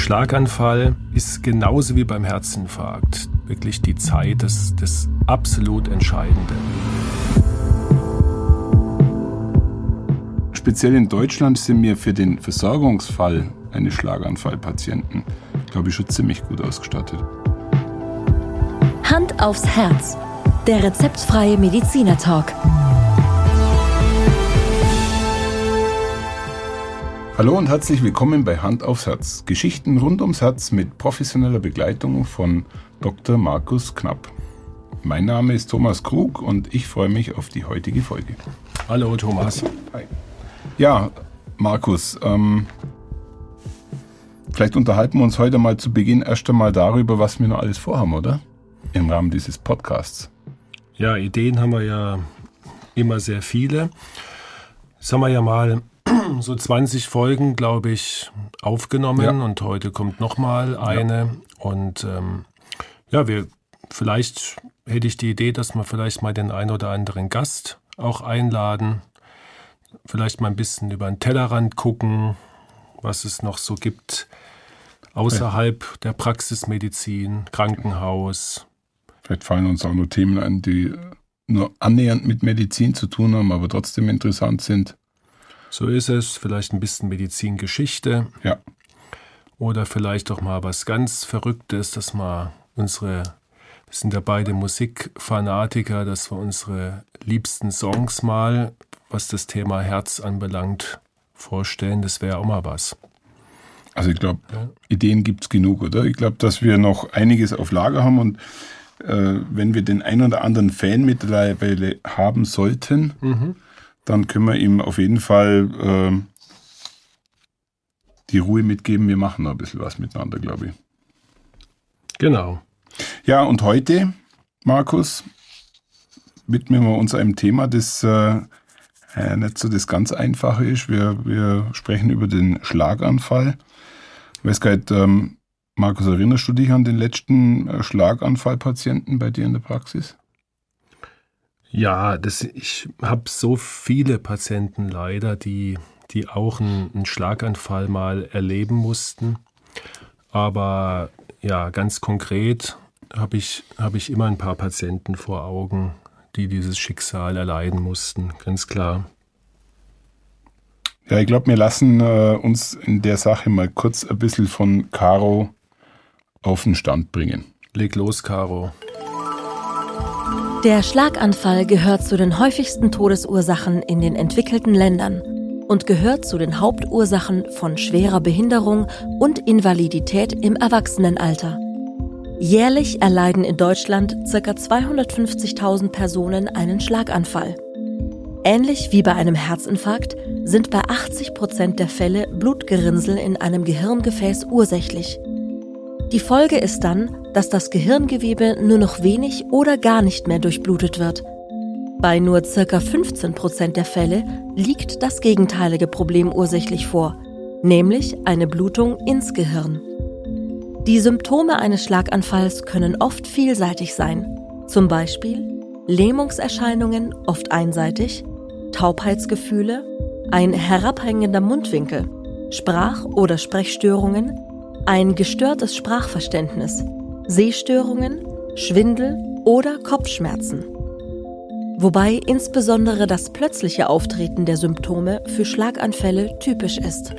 Schlaganfall ist genauso wie beim Herzinfarkt wirklich die Zeit des, des absolut Entscheidenden. Speziell in Deutschland sind wir für den Versorgungsfall eines Schlaganfallpatienten, glaube ich, schon ziemlich gut ausgestattet. Hand aufs Herz. Der rezeptfreie Mediziner Hallo und herzlich willkommen bei Hand aufs Herz. Geschichten rund ums Herz mit professioneller Begleitung von Dr. Markus Knapp. Mein Name ist Thomas Krug und ich freue mich auf die heutige Folge. Hallo Thomas. Hi. Ja, Markus, ähm, vielleicht unterhalten wir uns heute mal zu Beginn erst einmal darüber, was wir noch alles vorhaben, oder? Im Rahmen dieses Podcasts. Ja, Ideen haben wir ja immer sehr viele. Haben wir ja mal so 20 Folgen, glaube ich, aufgenommen ja. und heute kommt nochmal eine. Ja. Und ähm, ja, wir vielleicht hätte ich die Idee, dass wir vielleicht mal den ein oder anderen Gast auch einladen. Vielleicht mal ein bisschen über den Tellerrand gucken, was es noch so gibt außerhalb ja. der Praxismedizin, Krankenhaus. Vielleicht fallen uns auch nur Themen an, die nur annähernd mit Medizin zu tun haben, aber trotzdem interessant sind. So ist es. Vielleicht ein bisschen Medizingeschichte. Ja. Oder vielleicht auch mal was ganz Verrücktes, dass wir unsere, wir sind ja beide Musikfanatiker, dass wir unsere liebsten Songs mal, was das Thema Herz anbelangt, vorstellen. Das wäre auch mal was. Also ich glaube, ja. Ideen gibt es genug, oder? Ich glaube, dass wir noch einiges auf Lager haben und äh, wenn wir den ein oder anderen Fan mittlerweile haben sollten, mhm dann können wir ihm auf jeden Fall äh, die Ruhe mitgeben. Wir machen noch ein bisschen was miteinander, glaube ich. Genau. Ja, und heute, Markus, widmen wir uns einem Thema, das äh, äh, nicht so das ganz Einfache ist. Wir, wir sprechen über den Schlaganfall. Ich weiß gar nicht, ähm, Markus, erinnerst du dich an den letzten äh, Schlaganfallpatienten bei dir in der Praxis? Ja, das, ich habe so viele Patienten leider, die, die auch einen, einen Schlaganfall mal erleben mussten. Aber ja, ganz konkret habe ich, hab ich immer ein paar Patienten vor Augen, die dieses Schicksal erleiden mussten, ganz klar. Ja, ich glaube, wir lassen äh, uns in der Sache mal kurz ein bisschen von Caro auf den Stand bringen. Leg los, Caro. Der Schlaganfall gehört zu den häufigsten Todesursachen in den entwickelten Ländern und gehört zu den Hauptursachen von schwerer Behinderung und Invalidität im Erwachsenenalter. Jährlich erleiden in Deutschland ca. 250.000 Personen einen Schlaganfall. Ähnlich wie bei einem Herzinfarkt sind bei 80 Prozent der Fälle Blutgerinnsel in einem Gehirngefäß ursächlich. Die Folge ist dann, dass das Gehirngewebe nur noch wenig oder gar nicht mehr durchblutet wird. Bei nur ca. 15 Prozent der Fälle liegt das gegenteilige Problem ursächlich vor, nämlich eine Blutung ins Gehirn. Die Symptome eines Schlaganfalls können oft vielseitig sein, zum Beispiel Lähmungserscheinungen, oft einseitig, Taubheitsgefühle, ein herabhängender Mundwinkel, Sprach- oder Sprechstörungen, ein gestörtes Sprachverständnis, Sehstörungen, Schwindel oder Kopfschmerzen. Wobei insbesondere das plötzliche Auftreten der Symptome für Schlaganfälle typisch ist.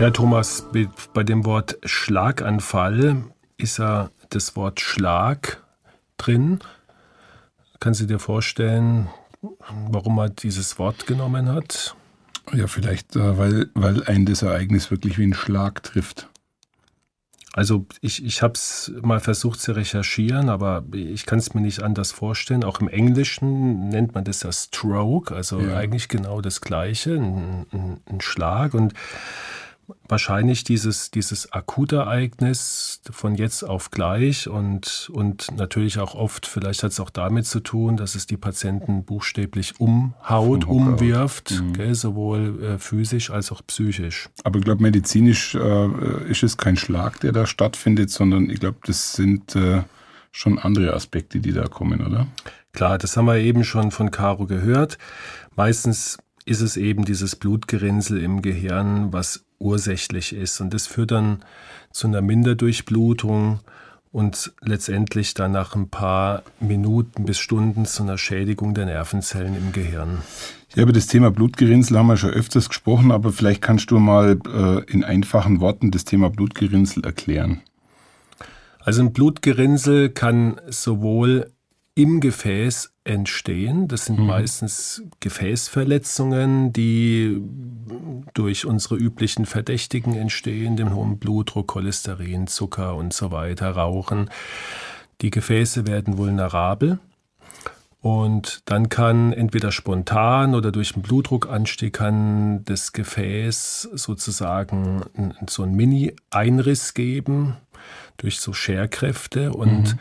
Ja, Thomas, bei dem Wort Schlaganfall ist ja das Wort Schlag drin. Kannst du dir vorstellen, warum er dieses Wort genommen hat? Ja, vielleicht, äh, weil, weil ein das Ereignis wirklich wie ein Schlag trifft. Also ich, ich habe es mal versucht zu recherchieren, aber ich kann es mir nicht anders vorstellen. Auch im Englischen nennt man das ja Stroke, also ja. eigentlich genau das Gleiche, ein, ein, ein Schlag. Und wahrscheinlich dieses, dieses Akutereignis von jetzt auf gleich und, und natürlich auch oft, vielleicht hat es auch damit zu tun, dass es die Patienten buchstäblich umhaut, umwirft, mhm. gell, sowohl äh, physisch als auch psychisch. Aber ich glaube, medizinisch äh, ist es kein Schlag, der da stattfindet, sondern ich glaube, das sind äh, schon andere Aspekte, die da kommen, oder? Klar, das haben wir eben schon von Caro gehört. Meistens ist es eben dieses Blutgerinnsel im Gehirn, was ursächlich ist. Und das führt dann zu einer Minderdurchblutung und letztendlich dann nach ein paar Minuten bis Stunden zu einer Schädigung der Nervenzellen im Gehirn. Ja, über das Thema Blutgerinnsel haben wir schon öfters gesprochen, aber vielleicht kannst du mal äh, in einfachen Worten das Thema Blutgerinnsel erklären. Also ein Blutgerinnsel kann sowohl im Gefäß entstehen. Das sind mhm. meistens Gefäßverletzungen, die durch unsere üblichen Verdächtigen entstehen, dem hohen Blutdruck, Cholesterin, Zucker und so weiter, Rauchen. Die Gefäße werden vulnerabel. Und dann kann entweder spontan oder durch einen Blutdruckanstieg kann das Gefäß sozusagen so einen Mini-Einriss geben durch so Scherkräfte und mhm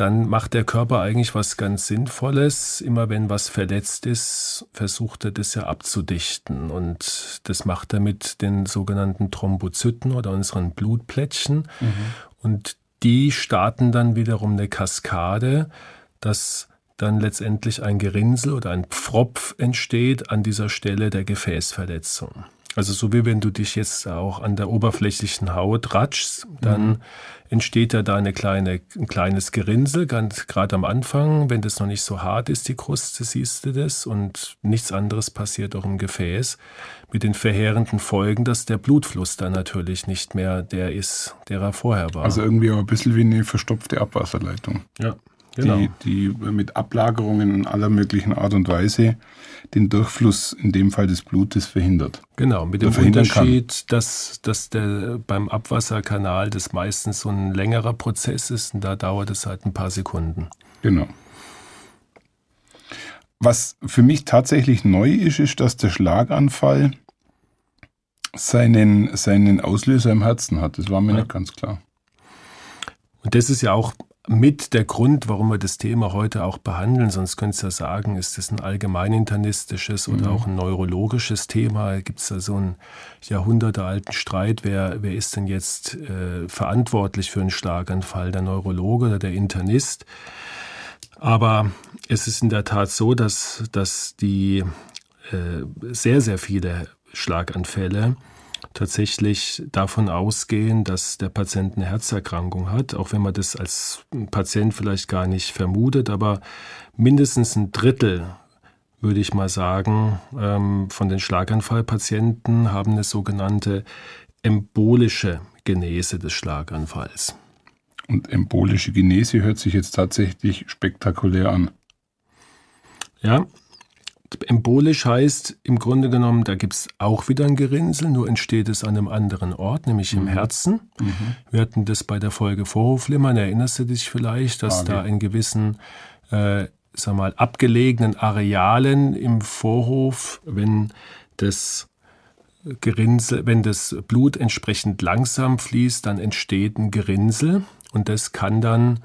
dann macht der Körper eigentlich was ganz Sinnvolles. Immer wenn was verletzt ist, versucht er das ja abzudichten. Und das macht er mit den sogenannten Thrombozyten oder unseren Blutplättchen. Mhm. Und die starten dann wiederum eine Kaskade, dass dann letztendlich ein Gerinnsel oder ein Pfropf entsteht an dieser Stelle der Gefäßverletzung. Also so wie wenn du dich jetzt auch an der oberflächlichen Haut ratschst, dann mhm. entsteht ja da eine kleine, ein kleines Gerinnsel, ganz gerade am Anfang. Wenn das noch nicht so hart ist, die Kruste, siehst du das. Und nichts anderes passiert auch im Gefäß. Mit den verheerenden Folgen, dass der Blutfluss dann natürlich nicht mehr der ist, der er vorher war. Also irgendwie auch ein bisschen wie eine verstopfte Abwasserleitung. Ja. Genau. Die, die mit Ablagerungen in aller möglichen Art und Weise den Durchfluss in dem Fall des Blutes verhindert. Genau, mit dem Unterschied, dass, dass der beim Abwasserkanal das meistens so ein längerer Prozess ist und da dauert es halt ein paar Sekunden. Genau. Was für mich tatsächlich neu ist, ist, dass der Schlaganfall seinen, seinen Auslöser im Herzen hat. Das war mir ja. nicht ganz klar. Und das ist ja auch mit der Grund, warum wir das Thema heute auch behandeln. Sonst könntest du ja sagen, ist das ein allgemeininternistisches oder mhm. auch ein neurologisches Thema? Gibt es da so einen jahrhundertealten Streit? Wer, wer ist denn jetzt äh, verantwortlich für einen Schlaganfall? Der Neurologe oder der Internist? Aber es ist in der Tat so, dass, dass die äh, sehr, sehr viele Schlaganfälle tatsächlich davon ausgehen, dass der Patient eine Herzerkrankung hat, auch wenn man das als Patient vielleicht gar nicht vermutet, aber mindestens ein Drittel würde ich mal sagen, ähm, von den Schlaganfallpatienten haben eine sogenannte embolische Genese des Schlaganfalls. Und embolische Genese hört sich jetzt tatsächlich spektakulär an. Ja, Embolisch heißt im Grunde genommen, da gibt es auch wieder ein Gerinnsel, nur entsteht es an einem anderen Ort, nämlich mhm. im Herzen. Mhm. Wir hatten das bei der Folge Vorhofflimmern, erinnerst du dich vielleicht, dass okay. da in gewissen, äh, sag mal, abgelegenen Arealen im Vorhof, wenn das Gerinnsel, wenn das Blut entsprechend langsam fließt, dann entsteht ein Gerinnsel und das kann dann,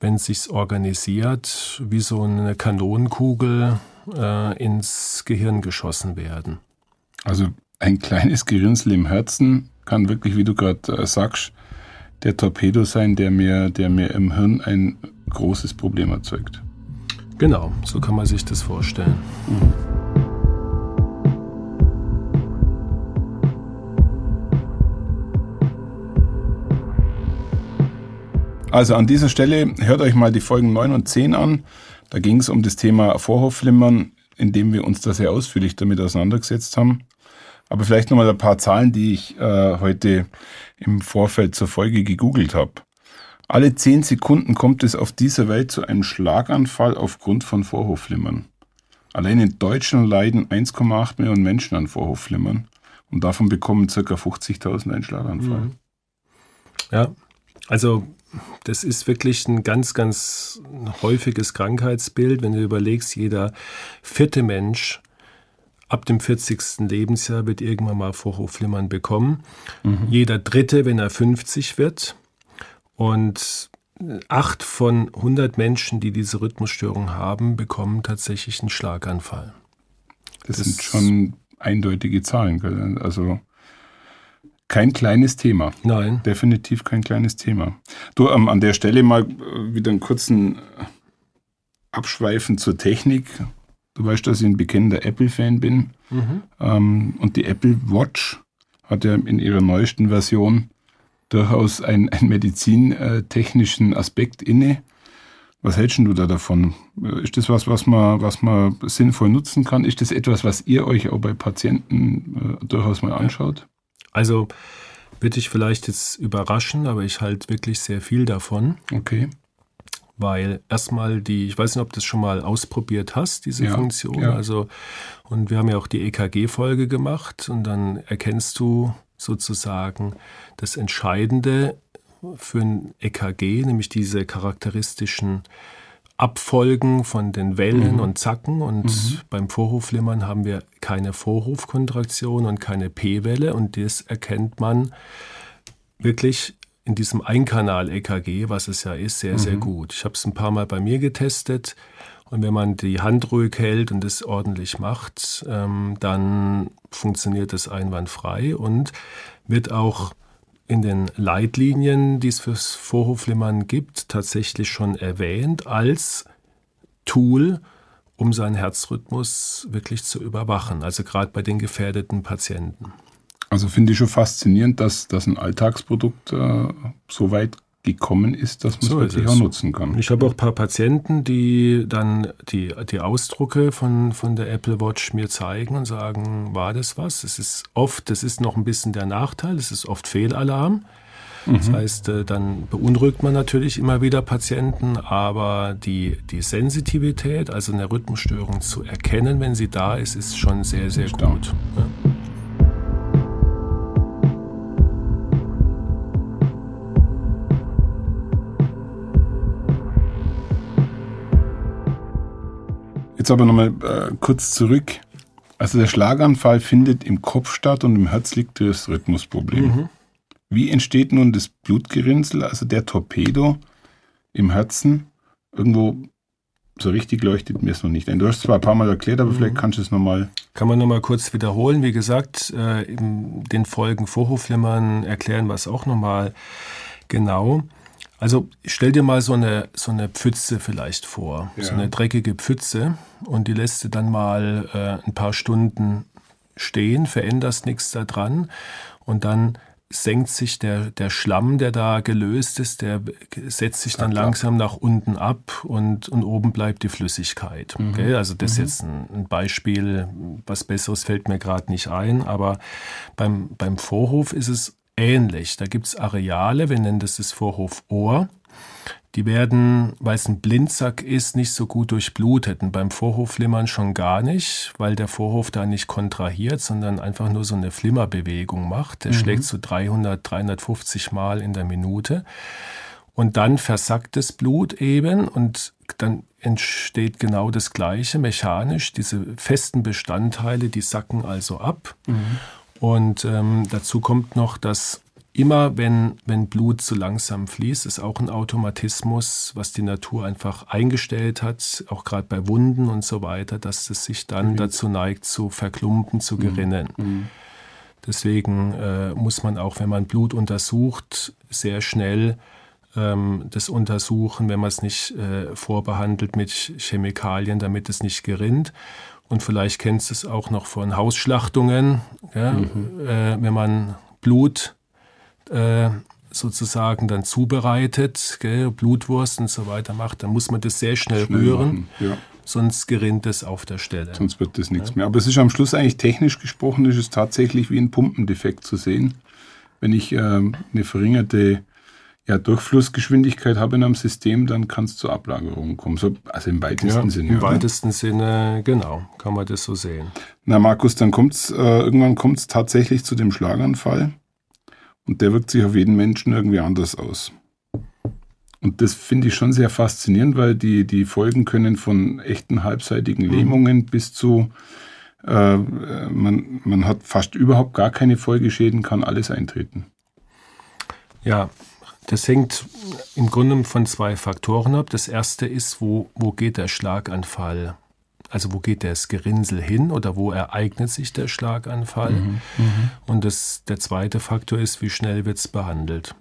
wenn es sich organisiert, wie so eine Kanonenkugel äh, ins Gehirn geschossen werden. Also ein kleines Gerinnsel im Herzen kann wirklich, wie du gerade äh, sagst, der Torpedo sein, der mir, der mir im Hirn ein großes Problem erzeugt. Genau, so kann man sich das vorstellen. Mhm. Also an dieser Stelle hört euch mal die Folgen 9 und 10 an. Da ging es um das Thema Vorhofflimmern, in dem wir uns da sehr ausführlich damit auseinandergesetzt haben. Aber vielleicht nochmal ein paar Zahlen, die ich äh, heute im Vorfeld zur Folge gegoogelt habe. Alle zehn Sekunden kommt es auf dieser Welt zu einem Schlaganfall aufgrund von Vorhofflimmern. Allein in Deutschland leiden 1,8 Millionen Menschen an Vorhofflimmern und davon bekommen ca. 50.000 einen Schlaganfall. Ja, also das ist wirklich ein ganz, ganz häufiges Krankheitsbild. Wenn du überlegst, jeder vierte Mensch ab dem 40. Lebensjahr wird irgendwann mal Vorhofflimmern bekommen. Mhm. Jeder dritte, wenn er 50 wird. Und acht von 100 Menschen, die diese Rhythmusstörung haben, bekommen tatsächlich einen Schlaganfall. Das, das sind schon eindeutige Zahlen. Also kein kleines Thema. Nein. Definitiv kein kleines Thema. Du, ähm, an der Stelle mal äh, wieder einen kurzen Abschweifen zur Technik. Du weißt, dass ich ein bekennender Apple-Fan bin. Mhm. Ähm, und die Apple Watch hat ja in ihrer neuesten Version durchaus einen, einen medizintechnischen Aspekt inne. Was hältst du da davon? Ist das was, was man, was man sinnvoll nutzen kann? Ist das etwas, was ihr euch auch bei Patienten äh, durchaus mal anschaut? Also wird dich vielleicht jetzt überraschen, aber ich halte wirklich sehr viel davon. Okay. Weil erstmal die, ich weiß nicht, ob du das schon mal ausprobiert hast, diese Ja, Funktion. ja. Also, und wir haben ja auch die EKG-Folge gemacht und dann erkennst du sozusagen das Entscheidende für ein EKG, nämlich diese charakteristischen Abfolgen von den Wellen und Zacken. Und beim Vorhofflimmern haben wir keine Vorhofkontraktion und keine P-Welle. Und das erkennt man wirklich in diesem Einkanal-EKG, was es ja ist, sehr, sehr gut. Ich habe es ein paar Mal bei mir getestet. Und wenn man die Hand ruhig hält und es ordentlich macht, ähm, dann funktioniert es einwandfrei und wird auch in den Leitlinien, die es fürs Vorhofflimmern gibt, tatsächlich schon erwähnt als Tool, um seinen Herzrhythmus wirklich zu überwachen. Also gerade bei den gefährdeten Patienten. Also finde ich schon faszinierend, dass, dass ein Alltagsprodukt äh, so weit gekommen ist, dass man So es wirklich auch nutzen kann. Ich habe auch ein paar Patienten, die dann die, die Ausdrucke von, von der Apple Watch mir zeigen und sagen, war das was? Es ist oft, das ist noch ein bisschen der Nachteil, es ist oft Fehlalarm. Das heißt, äh, dann beunruhigt man natürlich immer wieder Patienten, aber die, die Sensitivität, also eine Rhythmusstörung zu erkennen, wenn sie da ist, ist schon sehr, sehr gut. Ja. Jetzt aber nochmal äh, kurz zurück. Also der Schlaganfall findet im Kopf statt und im Herz liegt das Rhythmusproblem. Mhm. Wie entsteht nun das Blutgerinnsel, also der Torpedo im Herzen? Irgendwo so richtig leuchtet mir es noch nicht. Du hast es zwar ein paar Mal erklärt, aber vielleicht kannst du es nochmal. Kann man nochmal kurz wiederholen. Wie gesagt, äh, in den Folgen Vorhofflimmern erklären wir es auch nochmal genau. Also stell dir mal so eine, so eine Pfütze vielleicht vor, so Ja. eine dreckige Pfütze und die lässt du dann mal äh, ein paar Stunden stehen, veränderst nichts daran und dann senkt sich der, der Schlamm, der da gelöst ist, der setzt sich dann klar. langsam nach unten ab und, und oben bleibt die Flüssigkeit. Gell? Also das ist jetzt ein, ein Beispiel, was Besseres fällt mir gerade nicht ein, aber beim, beim Vorhof ist es ähnlich. Da gibt es Areale, wir nennen das das Vorhofohr. Die werden, weil es ein Blindsack ist, nicht so gut durchblutet. Und beim Vorhofflimmern schon gar nicht, weil der Vorhof da nicht kontrahiert, sondern einfach nur so eine Flimmerbewegung macht. Der schlägt so 300, 350 Mal in der Minute. Und dann versackt das Blut eben und dann entsteht genau das Gleiche mechanisch. Diese festen Bestandteile, die sacken also ab. Und ähm, dazu kommt noch, dass immer, wenn, wenn Blut zu langsam fließt, ist auch ein Automatismus, was die Natur einfach eingestellt hat, auch gerade bei Wunden und so weiter, dass es sich dann dazu neigt, zu verklumpen, zu gerinnen. Deswegen äh, muss man auch, wenn man Blut untersucht, sehr schnell ähm, das untersuchen, wenn man es nicht äh, vorbehandelt mit Chemikalien, damit es nicht gerinnt. Und vielleicht kennst du es auch noch von Hausschlachtungen, ja? äh, wenn man Blut äh, sozusagen dann zubereitet, gell, Blutwurst und so weiter macht, dann muss man das sehr schnell, Schnell rühren, ja. sonst gerinnt es auf der Stelle. Sonst wird das nichts mehr. Aber es ist am Schluss eigentlich technisch gesprochen, ist es tatsächlich wie ein Pumpendefekt zu sehen. Wenn ich ähm, eine verringerte ja, Durchflussgeschwindigkeit habe in einem System, dann kann es zur Ablagerung kommen. So, also im weitesten Ja, Sinne. Im oder? weitesten Sinne, genau, kann man das so sehen. Na Markus, dann kommt's, äh, irgendwann kommt es tatsächlich zu dem Schlaganfall und der wirkt sich auf jeden Menschen irgendwie anders aus. Und das finde ich schon sehr faszinierend, weil die, die Folgen können von echten halbseitigen Lähmungen bis zu, äh, man, man hat fast überhaupt gar keine Folgeschäden, kann alles eintreten. Ja, das hängt im Grunde von zwei Faktoren ab. Das erste ist, wo, wo geht der Schlaganfall? Also wo geht das Gerinnsel hin oder wo ereignet sich der Schlaganfall? Und das, der zweite Faktor ist, wie schnell wird es behandelt?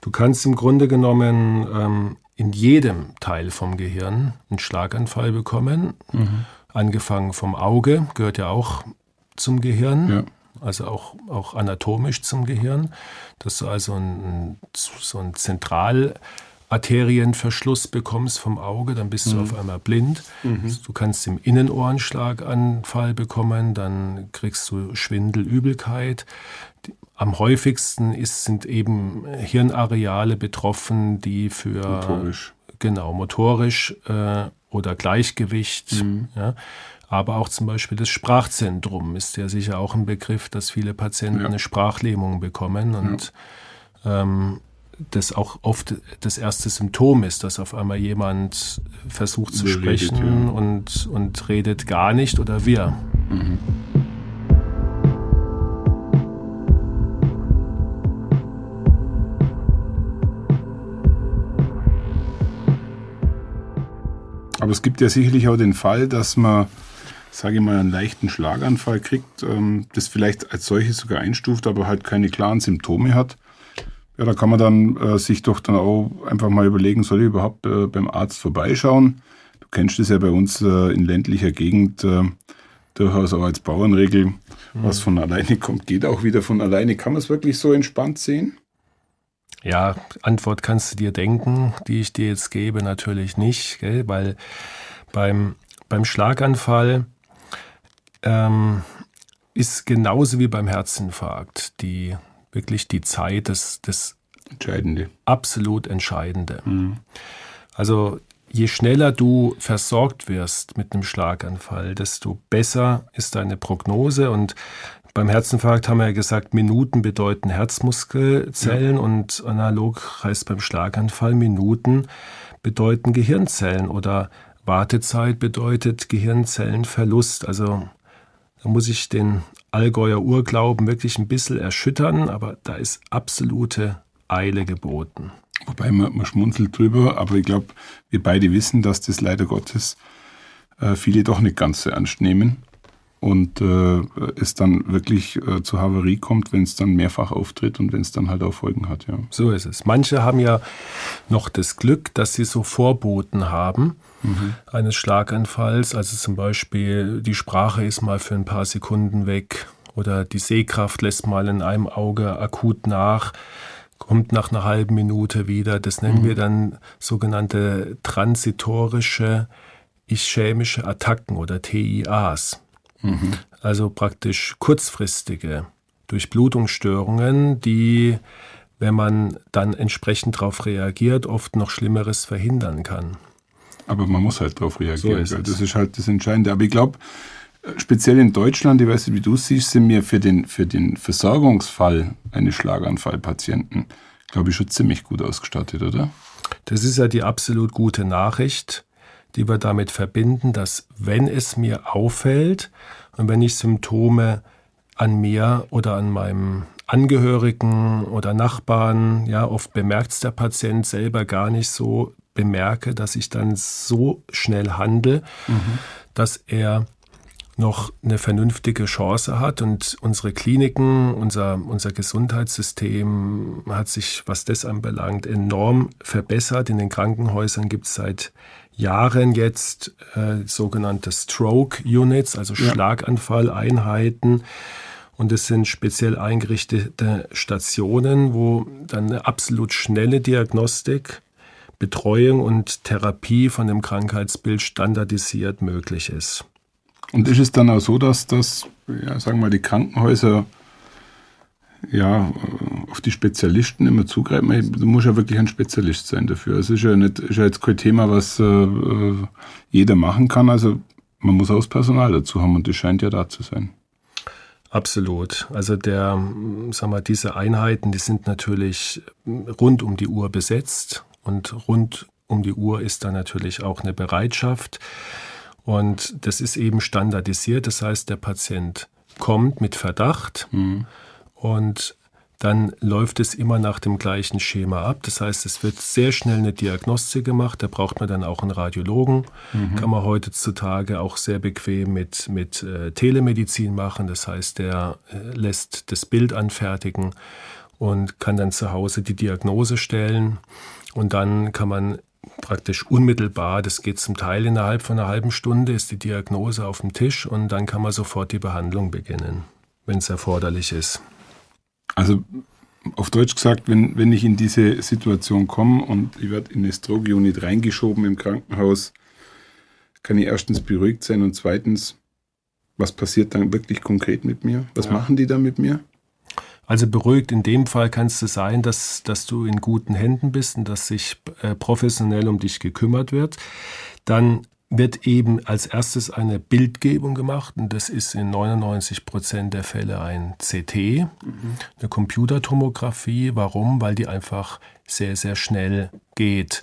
Du kannst im Grunde genommen ähm, in jedem Teil vom Gehirn einen Schlaganfall bekommen. Angefangen vom Auge, gehört ja auch zum Gehirn. Ja. Also auch, auch anatomisch zum Gehirn, dass du also ein, so ein Zentralarterienverschluss bekommst vom Auge, dann bist mhm. du auf einmal blind. Mhm. Du kannst im Innenohrenschlaganfall bekommen, dann kriegst du Schwindel, Übelkeit. Am häufigsten ist, sind eben Hirnareale betroffen, die für motorisch, genau motorisch äh, oder Gleichgewicht, mhm. ja, aber auch zum Beispiel das Sprachzentrum ist ja sicher auch ein Begriff, dass viele Patienten ja. eine Sprachlähmung bekommen und ja. ähm, das auch oft das erste Symptom ist, dass auf einmal jemand versucht zu sprechen redet, ja. und, und redet gar nicht oder wir. Mhm. Aber es gibt ja sicherlich auch den Fall, dass man, sage ich mal, einen leichten Schlaganfall kriegt, ähm, das vielleicht als solches sogar einstuft, aber halt keine klaren Symptome hat. Ja, da kann man dann äh, sich doch dann auch einfach mal überlegen, soll ich überhaupt äh, beim Arzt vorbeischauen? Du kennst es ja bei uns äh, in ländlicher Gegend äh, durchaus auch als Bauernregel. Mhm. Was von alleine kommt, geht auch wieder von alleine. Kann man es wirklich so entspannt sehen? Ja, Antwort kannst du dir denken, die ich dir jetzt gebe, natürlich nicht, gell? weil beim, beim Schlaganfall ähm, ist genauso wie beim Herzinfarkt die wirklich die Zeit des, des Entscheidende. absolut Entscheidende. Mhm. Also je schneller du versorgt wirst mit einem Schlaganfall, desto besser ist deine Prognose und beim Herzinfarkt haben wir ja gesagt, Minuten bedeuten Herzmuskelzellen ja. und analog heißt beim Schlaganfall Minuten bedeuten Gehirnzellen oder Wartezeit bedeutet Gehirnzellenverlust. Also da muss ich den Allgäuer Urglauben wirklich ein bisschen erschüttern, aber da ist absolute Eile geboten. Wobei man, man schmunzelt drüber, aber ich glaube, wir beide wissen, dass das leider Gottes äh, viele doch nicht ganz so ernst nehmen und äh, es dann wirklich äh, zur Havarie kommt, wenn es dann mehrfach auftritt und wenn es dann halt auch Folgen hat. Ja. So ist es. Manche haben ja noch das Glück, dass sie so Vorboten haben mhm. eines Schlaganfalls. Also zum Beispiel die Sprache ist mal für ein paar Sekunden weg oder die Sehkraft lässt mal in einem Auge akut nach kommt nach einer halben Minute wieder. Das nennen mhm. wir dann sogenannte transitorische ischämische Attacken oder TIAs. Mhm. Also praktisch kurzfristige Durchblutungsstörungen, die, wenn man dann entsprechend darauf reagiert, oft noch Schlimmeres verhindern kann. Aber man muss halt darauf reagieren. So ist das ist halt das Entscheidende. Aber ich glaube, speziell in Deutschland, ich weiß nicht, wie du siehst, sind wir für den, für den Versorgungsfall eines Schlaganfallpatienten, glaube ich, schon ziemlich gut ausgestattet, oder? Das ist ja die absolut gute Nachricht die wir damit verbinden, dass wenn es mir auffällt und wenn ich Symptome an mir oder an meinem Angehörigen oder Nachbarn, ja, oft bemerkt es der Patient selber gar nicht so, bemerke, dass ich dann so schnell handle, mhm. dass er noch eine vernünftige Chance hat. Und unsere Kliniken, unser, unser Gesundheitssystem hat sich, was das anbelangt, enorm verbessert. In den Krankenhäusern gibt es seit Jahren jetzt äh, sogenannte Stroke Units, also ja. Schlaganfalleinheiten. Und es sind speziell eingerichtete Stationen, wo dann eine absolut schnelle Diagnostik, Betreuung und Therapie von dem Krankheitsbild standardisiert möglich ist. Und ist es dann auch so, dass das, ja, sagen wir mal, die Krankenhäuser ja, auf die Spezialisten immer zugreifen. Du musst ja wirklich ein Spezialist sein dafür. Es ist ja, nicht, ist ja jetzt kein Thema, was äh, jeder machen kann. Also man muss auch das Personal dazu haben und das scheint ja da zu sein. Absolut. Also der, sag mal, diese Einheiten, die sind natürlich rund um die Uhr besetzt und rund um die Uhr ist da natürlich auch eine Bereitschaft. Und das ist eben standardisiert. Das heißt, der Patient kommt mit Verdacht. Mhm und dann läuft es immer nach dem gleichen Schema ab. Das heißt, es wird sehr schnell eine Diagnostik gemacht. Da braucht man dann auch einen Radiologen. Mhm. Kann man heutzutage auch sehr bequem mit, mit äh, Telemedizin machen. Das heißt, der äh, lässt das Bild anfertigen und kann dann zu Hause die Diagnose stellen. Und dann kann man praktisch unmittelbar, das geht zum Teil innerhalb von einer halben Stunde, ist die Diagnose auf dem Tisch und dann kann man sofort die Behandlung beginnen wenn es erforderlich ist. Also auf Deutsch gesagt, wenn, wenn ich in diese Situation komme und ich werde in eine Stroke-Unit reingeschoben im Krankenhaus, kann ich erstens beruhigt sein und zweitens, was passiert dann wirklich konkret mit mir? Was ja. machen die da mit mir? Also beruhigt in dem Fall kannst du sein, dass, dass du in guten Händen bist und dass sich äh, professionell um dich gekümmert wird. Dann wird eben als erstes eine Bildgebung gemacht und das ist in 99 Prozent der Fälle ein CT, mhm. eine Computertomographie. Warum? Weil die einfach sehr, sehr schnell geht.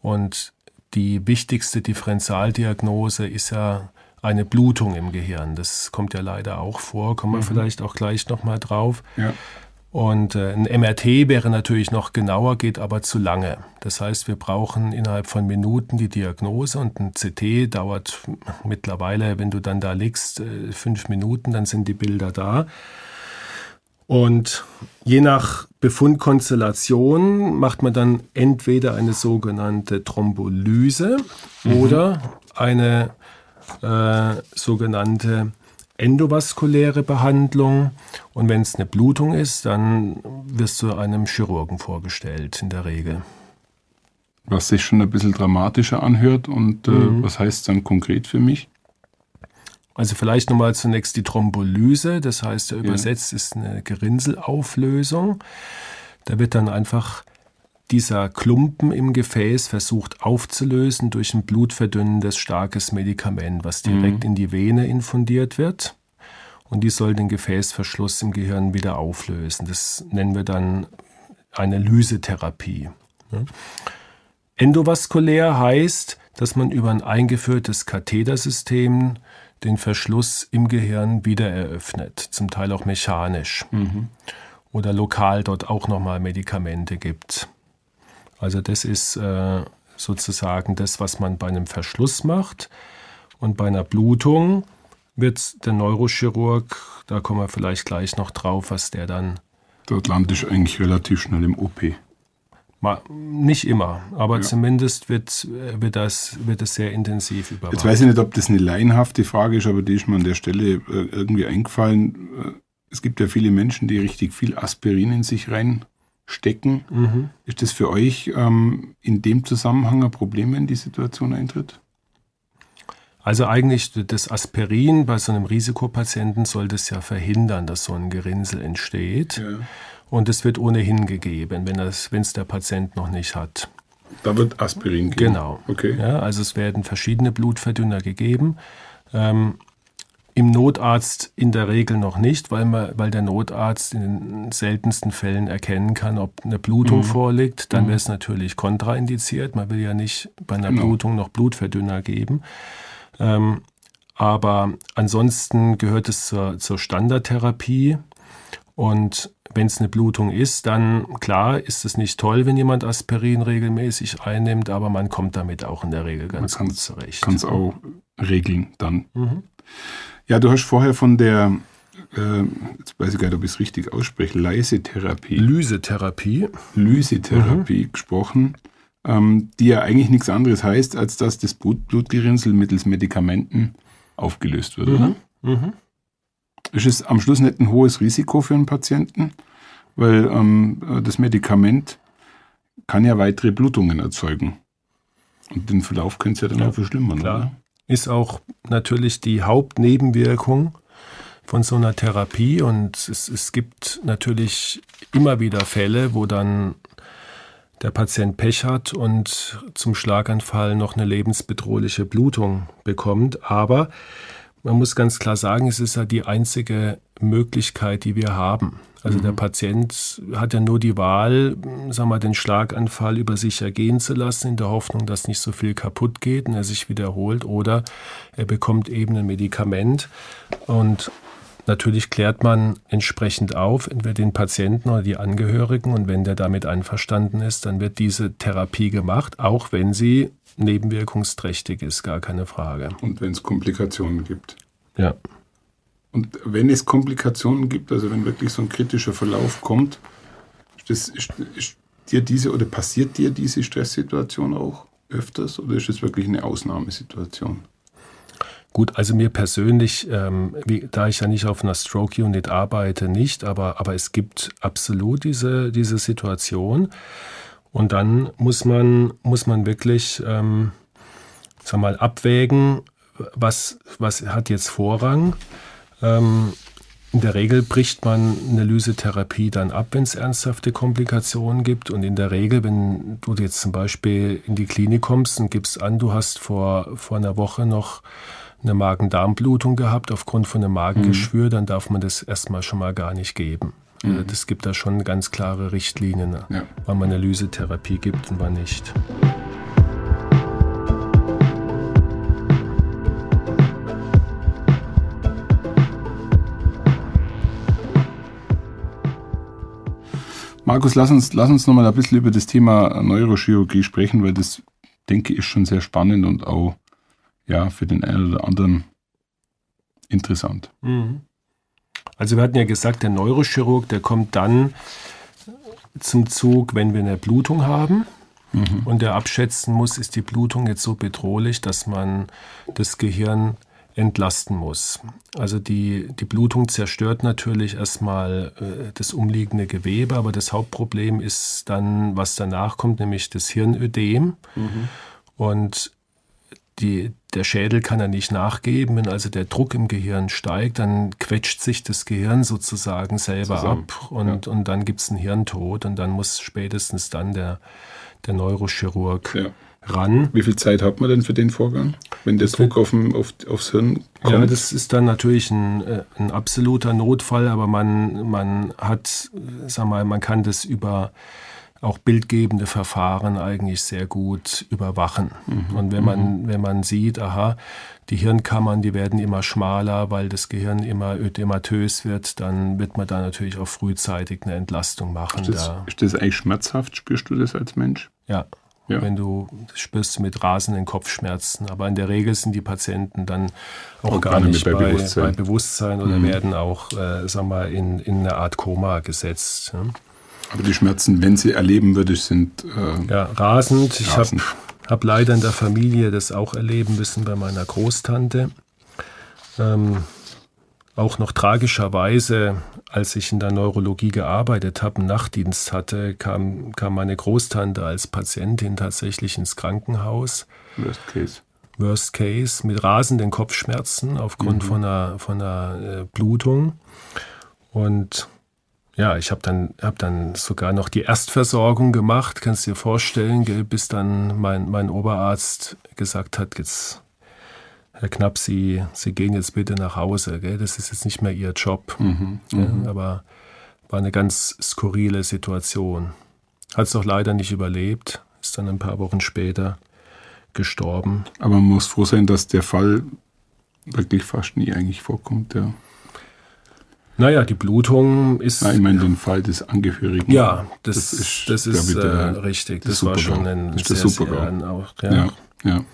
Und die wichtigste Differentialdiagnose ist ja eine Blutung im Gehirn. Das kommt ja leider auch vor, kommen wir mhm. vielleicht auch gleich nochmal drauf. Ja. Und äh, ein MRT wäre natürlich noch genauer, geht aber zu lange. Das heißt, wir brauchen innerhalb von Minuten die Diagnose und ein CT dauert mittlerweile, wenn du dann da liegst, äh, fünf Minuten, dann sind die Bilder da. Und je nach Befundkonstellation macht man dann entweder eine sogenannte Thrombolyse mhm. oder eine äh, sogenannte endovaskuläre Behandlung. Und wenn es eine Blutung ist, dann wirst du einem Chirurgen vorgestellt, in der Regel. Was sich schon ein bisschen dramatischer anhört und äh, mhm. was heißt dann konkret für mich? Also vielleicht nochmal zunächst die Thrombolyse, das heißt, übersetzt ja. ist eine Gerinnselauflösung. Da wird dann einfach dieser Klumpen im Gefäß versucht aufzulösen durch ein blutverdünnendes starkes Medikament, was direkt mhm. in die Vene infundiert wird. Und die soll den Gefäßverschluss im Gehirn wieder auflösen. Das nennen wir dann eine Lysetherapie. Endovaskulär heißt, dass man über ein eingeführtes Kathetersystem den Verschluss im Gehirn wieder eröffnet, zum Teil auch mechanisch. Mhm. Oder lokal dort auch nochmal Medikamente gibt. Also das ist äh, sozusagen das, was man bei einem Verschluss macht. Und bei einer Blutung wird der Neurochirurg, da kommen wir vielleicht gleich noch drauf, was der dann. Dort lande ich eigentlich relativ schnell im OP. Mal, nicht immer, aber ja. zumindest wird, wird, das, wird das sehr intensiv überwacht. Jetzt weiß ich nicht, ob das eine laienhafte Frage ist, aber die ist mir an der Stelle äh, irgendwie eingefallen. Äh, es gibt ja viele Menschen, die richtig viel Aspirin in sich rein stecken. Mhm. Ist das für euch ähm, in dem Zusammenhang ein Problem, wenn die Situation eintritt? Also eigentlich das Aspirin bei so einem Risikopatienten soll das ja verhindern, dass so ein Gerinnsel entsteht. Ja. Und es wird ohnehin gegeben, wenn es der Patient noch nicht hat. Da wird Aspirin gegeben? Genau. Okay. Ja, also es werden verschiedene Blutverdünner gegeben. Ähm, im Notarzt in der Regel noch nicht, weil, man, weil der Notarzt in den seltensten Fällen erkennen kann, ob eine Blutung mhm. vorliegt. Dann mhm. wäre es natürlich kontraindiziert. Man will ja nicht bei einer genau. Blutung noch Blutverdünner geben. Ähm, aber ansonsten gehört es zur, zur Standardtherapie. Und wenn es eine Blutung ist, dann klar ist es nicht toll, wenn jemand Aspirin regelmäßig einnimmt, aber man kommt damit auch in der Regel ganz gut zurecht. Kann es auch regeln dann. Mhm. Ja, du hast vorher von der, äh, jetzt weiß ich gar nicht, ob ich es richtig ausspreche, Leisetherapie. Lysetherapie. Lysetherapie mhm. gesprochen, ähm, die ja eigentlich nichts anderes heißt, als dass das Blut, Blutgerinnsel mittels Medikamenten aufgelöst wird, mhm. oder? Mhm. Ist es am Schluss nicht ein hohes Risiko für einen Patienten, weil ähm, das Medikament kann ja weitere Blutungen erzeugen. Und den Verlauf könnte es ja dann ja, auch verschlimmern, klar. oder? Ist auch natürlich die Hauptnebenwirkung von so einer Therapie. Und es, es gibt natürlich immer wieder Fälle, wo dann der Patient Pech hat und zum Schlaganfall noch eine lebensbedrohliche Blutung bekommt. Aber man muss ganz klar sagen, es ist ja die einzige Möglichkeit, die wir haben. Also mhm. der Patient hat ja nur die Wahl, sag mal, den Schlaganfall über sich ergehen zu lassen, in der Hoffnung, dass nicht so viel kaputt geht und er sich wiederholt, oder er bekommt eben ein Medikament und Natürlich klärt man entsprechend auf, entweder den Patienten oder die Angehörigen. Und wenn der damit einverstanden ist, dann wird diese Therapie gemacht, auch wenn sie nebenwirkungsträchtig ist, gar keine Frage. Und wenn es Komplikationen gibt. Ja. Und wenn es Komplikationen gibt, also wenn wirklich so ein kritischer Verlauf kommt, das, ist, ist dir diese oder passiert dir diese Stresssituation auch öfters oder ist es wirklich eine Ausnahmesituation? Gut, also mir persönlich, ähm, wie, da ich ja nicht auf einer Stroke Unit arbeite, nicht, aber, aber es gibt absolut diese, diese Situation. Und dann muss man, muss man wirklich, ähm, sag mal, abwägen, was, was hat jetzt Vorrang. Ähm, in der Regel bricht man eine Lysetherapie dann ab, wenn es ernsthafte Komplikationen gibt. Und in der Regel, wenn du jetzt zum Beispiel in die Klinik kommst und gibst an, du hast vor, vor einer Woche noch eine Magen-Darm-Blutung gehabt aufgrund von einem Magengeschwür, mhm. dann darf man das erstmal schon mal gar nicht geben. Mhm. Also das gibt da schon ganz klare Richtlinien, ja. wann man eine Lysetherapie gibt und wann nicht. Markus, lass uns, lass uns nochmal ein bisschen über das Thema Neurochirurgie sprechen, weil das, denke ich, ist schon sehr spannend und auch ja, für den einen oder anderen interessant. Mhm. Also wir hatten ja gesagt, der Neurochirurg, der kommt dann zum Zug, wenn wir eine Blutung haben. Mhm. Und der abschätzen muss, ist die Blutung jetzt so bedrohlich, dass man das Gehirn entlasten muss. Also die, die Blutung zerstört natürlich erstmal äh, das umliegende Gewebe, aber das Hauptproblem ist dann, was danach kommt, nämlich das Hirnödem. Mhm. Und die, der Schädel kann er nicht nachgeben. Wenn also der Druck im Gehirn steigt, dann quetscht sich das Gehirn sozusagen selber Zusammen. ab und, ja. und dann gibt es einen Hirntod und dann muss spätestens dann der, der Neurochirurg ja ran. Wie viel Zeit hat man denn für den Vorgang, wenn der Druck auf, auf, aufs Hirn kommt? Ja, das ist dann natürlich ein, äh, ein absoluter Notfall, aber man, man hat, sag mal, man kann das über auch bildgebende Verfahren eigentlich sehr gut überwachen. Mhm. Und wenn man, mhm. wenn man sieht, aha, die Hirnkammern, die werden immer schmaler, weil das Gehirn immer ödematös wird, dann wird man da natürlich auch frühzeitig eine Entlastung machen. Ist das, da. ist das eigentlich schmerzhaft? Spürst du das als Mensch? Ja, ja. wenn du spürst mit rasenden Kopfschmerzen. Aber in der Regel sind die Patienten dann auch, auch gar nicht bei, bei, Bewusstsein. bei, Bewusstsein. oder mhm. werden auch, äh, sag mal, in, in eine Art Koma gesetzt. Ja. Aber die Schmerzen, wenn sie erleben würde, sind äh, ja, rasend. Ich habe hab leider in der Familie das auch erleben müssen bei meiner Großtante. Ähm, auch noch tragischerweise, als ich in der Neurologie gearbeitet habe, einen Nachtdienst hatte, kam, kam meine Großtante als Patientin tatsächlich ins Krankenhaus. Worst Case. Worst Case, mit rasenden Kopfschmerzen aufgrund mhm. von einer, von einer äh, Blutung. Und ja, ich habe dann, hab dann sogar noch die Erstversorgung gemacht, kannst du dir vorstellen, bis dann mein, mein Oberarzt gesagt hat, jetzt Herr Knapp, Sie, Sie gehen jetzt bitte nach Hause. Gell? Das ist jetzt nicht mehr Ihr Job. Mhm, mhm. aber war eine ganz skurrile Situation. Hat es doch leider nicht überlebt, ist dann ein paar Wochen später gestorben. Aber man muss froh sein, dass der Fall wirklich fast nie eigentlich vorkommt, ja. Naja, die Blutung ist. Nein, ich meine den Fall des Angehörigen. Ja, das, das ist, das ist äh, richtig. Das, das war schon ein sehr, sehr, auch, ja. ja, ja.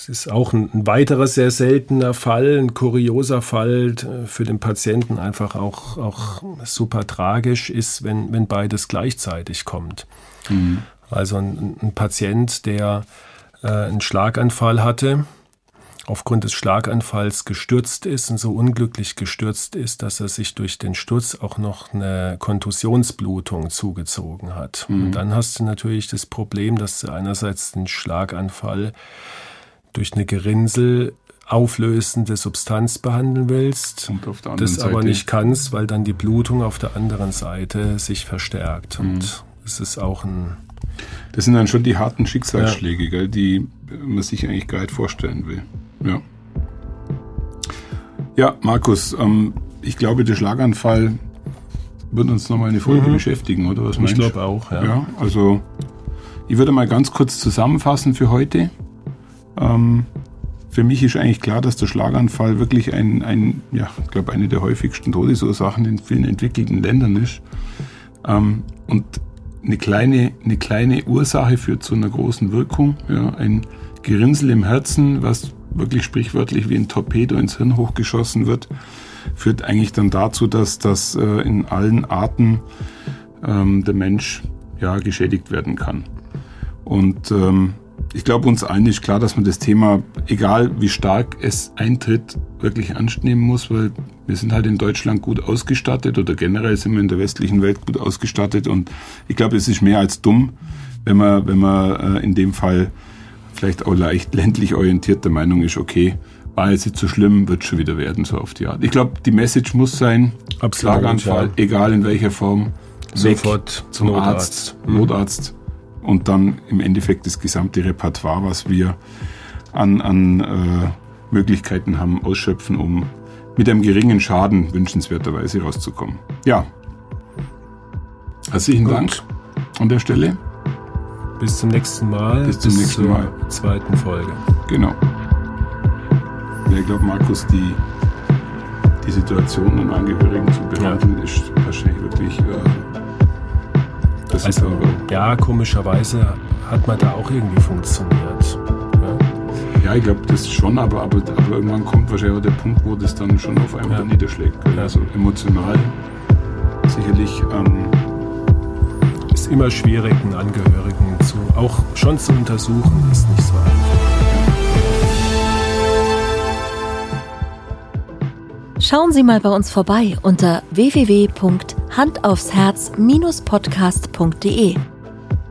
Es ist auch ein, ein, weiterer sehr seltener Fall, ein kurioser Fall äh, für den Patienten, einfach auch, auch super tragisch ist, wenn, wenn beides gleichzeitig kommt. Mhm. Also ein, ein, Patient, der äh, einen Schlaganfall hatte, aufgrund des Schlaganfalls gestürzt ist und so unglücklich gestürzt ist, dass er sich durch den Sturz auch noch eine Kontusionsblutung zugezogen hat. Mhm. Und dann hast du natürlich das Problem, dass du einerseits den Schlaganfall durch eine Gerinnsel auflösende Substanz behandeln willst, das Seite. aber nicht kannst, weil dann die Blutung auf der anderen Seite sich verstärkt. Und mhm. es ist auch ein. Das sind dann schon die harten Schicksalsschläge, ja. gell, die man sich eigentlich gar nicht vorstellen will. Ja. Ja, Markus, ähm, ich glaube, der Schlaganfall wird uns nochmal eine Folge mhm. beschäftigen, oder was meinst du? Ich glaube auch, ja. ja. Also, ich würde mal ganz kurz zusammenfassen für heute. Ähm, für mich ist eigentlich klar, dass der Schlaganfall wirklich ein, ein ja, ich glaube, eine der häufigsten Todesursachen in vielen entwickelten Ländern ist. Ähm, und eine kleine, eine kleine Ursache führt zu einer großen Wirkung. Ja, ein Gerinnsel im Herzen, was wirklich sprichwörtlich wie ein Torpedo ins Hirn hochgeschossen wird, führt eigentlich dann dazu, dass, dass äh, in allen Arten ähm, der Mensch ja, geschädigt werden kann. Und ähm, ich glaube, uns allen ist klar, dass man das Thema, egal wie stark es eintritt, wirklich ernst nehmen muss, weil wir sind halt in Deutschland gut ausgestattet oder generell sind wir in der westlichen Welt gut ausgestattet und ich glaube, es ist mehr als dumm, wenn man, wenn man äh, in dem Fall vielleicht auch leicht ländlich orientiert der Meinung ist, okay, war jetzt nicht so schlimm, wird schon wieder werden, so auf die Art. Ich glaube, die Message muss sein, Absolut, Schlaganfall, ja. egal in welcher Form, Sofort zum Notarzt. Arzt. Notarzt und dann im Endeffekt das gesamte Repertoire, was wir an, an äh, Möglichkeiten haben, ausschöpfen, um mit einem geringen Schaden wünschenswerterweise rauszukommen. Ja. Herzlichen Gut. Dank an der Stelle. Bis zum nächsten Mal. Bis zum nächsten zur Mal. zweiten Folge. Genau. Ja, ich glaube, Markus, die, die Situation an Angehörigen zu behandeln, ist wahrscheinlich wirklich äh, das Also, ist aber- ja, komischerweise hat man da auch irgendwie funktioniert. Ja. Ja, ich glaube das schon, aber, aber, aber irgendwann kommt wahrscheinlich auch der Punkt, wo das dann schon auf einmal Ja. niederschlägt. Also emotional sicherlich. Ähm, Ist immer schwierig, einen Angehörigen zu, auch schon zu untersuchen, ist nicht so einfach. Schauen Sie mal bei uns vorbei unter www.handaufsherz-podcast.de